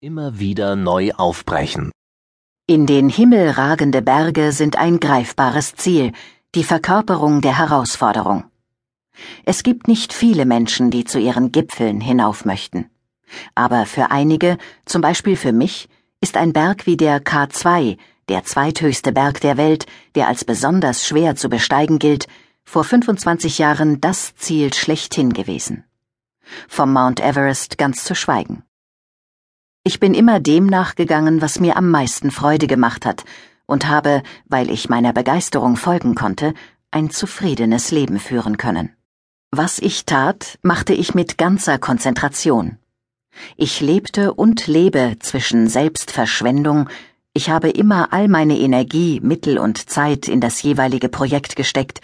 immer wieder neu aufbrechen. In den Himmel ragende Berge sind ein greifbares Ziel, die Verkörperung der Herausforderung. Es gibt nicht viele Menschen, die zu ihren Gipfeln hinauf möchten. Aber für einige, zum Beispiel für mich, ist ein Berg wie der K2, der zweithöchste Berg der Welt, der als besonders schwer zu besteigen gilt, vor 25 Jahren das Ziel schlechthin gewesen. Vom Mount Everest ganz zu schweigen. Ich bin immer dem nachgegangen, was mir am meisten Freude gemacht hat, und habe, weil ich meiner Begeisterung folgen konnte, ein zufriedenes Leben führen können. Was ich tat, machte ich mit ganzer Konzentration. Ich lebte und lebe zwischen Selbstverschwendung, ich habe immer all meine Energie, Mittel und Zeit in das jeweilige Projekt gesteckt,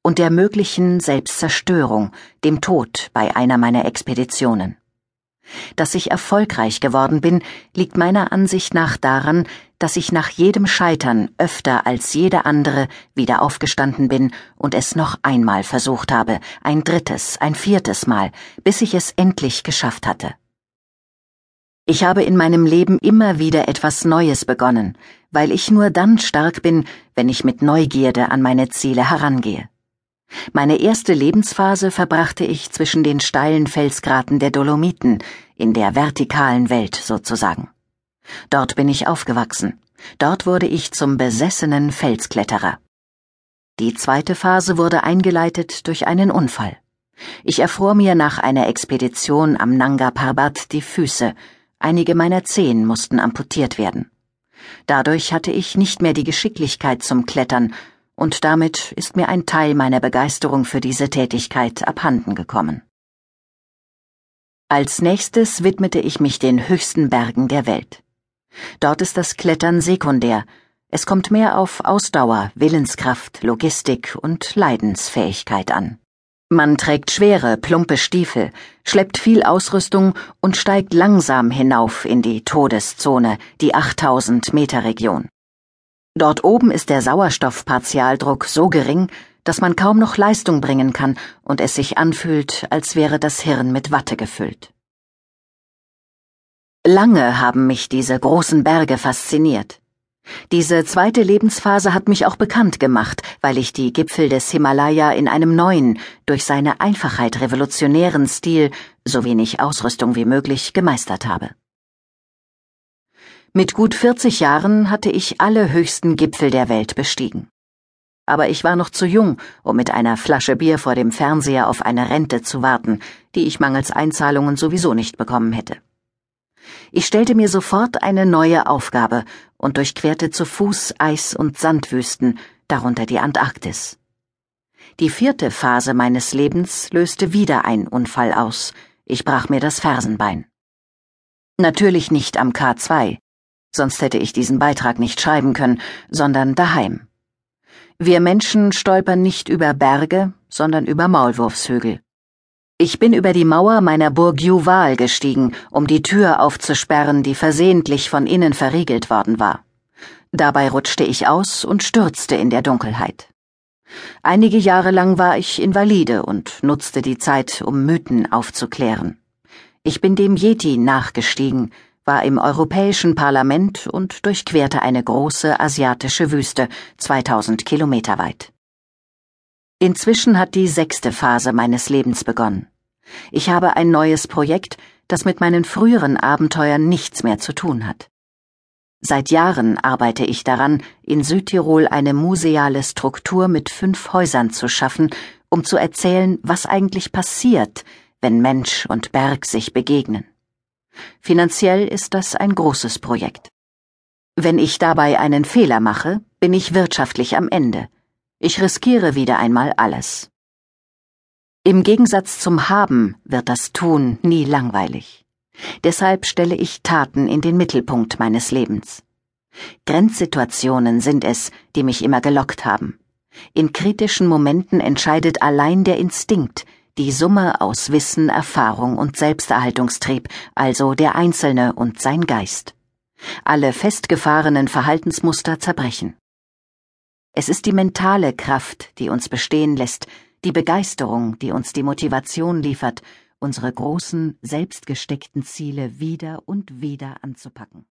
und der möglichen Selbstzerstörung, dem Tod bei einer meiner Expeditionen. Dass ich erfolgreich geworden bin, liegt meiner Ansicht nach daran, dass ich nach jedem Scheitern öfter als jede andere wieder aufgestanden bin und es noch einmal versucht habe, ein drittes, ein viertes Mal, bis ich es endlich geschafft hatte. Ich habe in meinem Leben immer wieder etwas Neues begonnen, weil ich nur dann stark bin, wenn ich mit Neugierde an meine Ziele herangehe. Meine erste Lebensphase verbrachte ich zwischen den steilen Felsgraten der Dolomiten, in der vertikalen Welt sozusagen. Dort bin ich aufgewachsen. Dort wurde ich zum besessenen Felskletterer. Die zweite Phase wurde eingeleitet durch einen Unfall. Ich erfror mir nach einer Expedition am Nanga Parbat die Füße, einige meiner Zehen mussten amputiert werden. Dadurch hatte ich nicht mehr die Geschicklichkeit zum Klettern und damit ist mir ein Teil meiner Begeisterung für diese Tätigkeit abhanden gekommen. Als nächstes widmete ich mich den höchsten Bergen der Welt. Dort ist das Klettern sekundär, es kommt mehr auf Ausdauer, Willenskraft, Logistik und Leidensfähigkeit an. Man trägt schwere, plumpe Stiefel, schleppt viel Ausrüstung und steigt langsam hinauf in die Todeszone, die 8000 Meter Region. Dort oben ist der Sauerstoffpartialdruck so gering, dass man kaum noch Leistung bringen kann und es sich anfühlt, als wäre das Hirn mit Watte gefüllt. Lange haben mich diese großen Berge fasziniert. Diese zweite Lebensphase hat mich auch bekannt gemacht, weil ich die Gipfel des Himalaya in einem neuen, durch seine Einfachheit revolutionären Stil, so wenig Ausrüstung wie möglich, gemeistert habe. Mit gut 40 Jahren hatte ich alle höchsten Gipfel der Welt bestiegen. Aber ich war noch zu jung, um mit einer Flasche Bier vor dem Fernseher auf eine Rente zu warten, die ich mangels Einzahlungen sowieso nicht bekommen hätte. Ich stellte mir sofort eine neue Aufgabe und durchquerte zu Fuß Eis- und Sandwüsten, darunter die Antarktis. Die vierte Phase meines Lebens löste wieder ein Unfall aus. Ich brach mir das Fersenbein. Natürlich nicht am K2, sonst hätte ich diesen Beitrag nicht schreiben können, sondern daheim. Wir Menschen stolpern nicht über Berge, sondern über Maulwurfshügel. Ich bin über die Mauer meiner Burg Juval gestiegen, um die Tür aufzusperren, die versehentlich von innen verriegelt worden war. Dabei rutschte ich aus und stürzte in der Dunkelheit. Einige Jahre lang war ich Invalide und nutzte die Zeit, um Mythen aufzuklären. Ich bin dem Yeti nachgestiegen, war im Europäischen Parlament und durchquerte eine große asiatische Wüste, 2000 Kilometer weit. Inzwischen hat die sechste Phase meines Lebens begonnen. Ich habe ein neues Projekt, das mit meinen früheren Abenteuern nichts mehr zu tun hat. Seit Jahren arbeite ich daran, in Südtirol eine museale Struktur mit fünf Häusern zu schaffen, um zu erzählen, was eigentlich passiert, wenn Mensch und Berg sich begegnen. Finanziell ist das ein großes Projekt. Wenn ich dabei einen Fehler mache, bin ich wirtschaftlich am Ende. Ich riskiere wieder einmal alles. Im Gegensatz zum Haben wird das Tun nie langweilig. Deshalb stelle ich Taten in den Mittelpunkt meines Lebens. Grenzsituationen sind es, die mich immer gelockt haben. In kritischen Momenten entscheidet allein der Instinkt, die Summe aus Wissen, Erfahrung und Selbsterhaltungstrieb, also der Einzelne und sein Geist. Alle festgefahrenen Verhaltensmuster zerbrechen. Es ist die mentale Kraft, die uns bestehen lässt, die Begeisterung, die uns die Motivation liefert unsere großen, selbstgesteckten Ziele wieder und wieder anzupacken.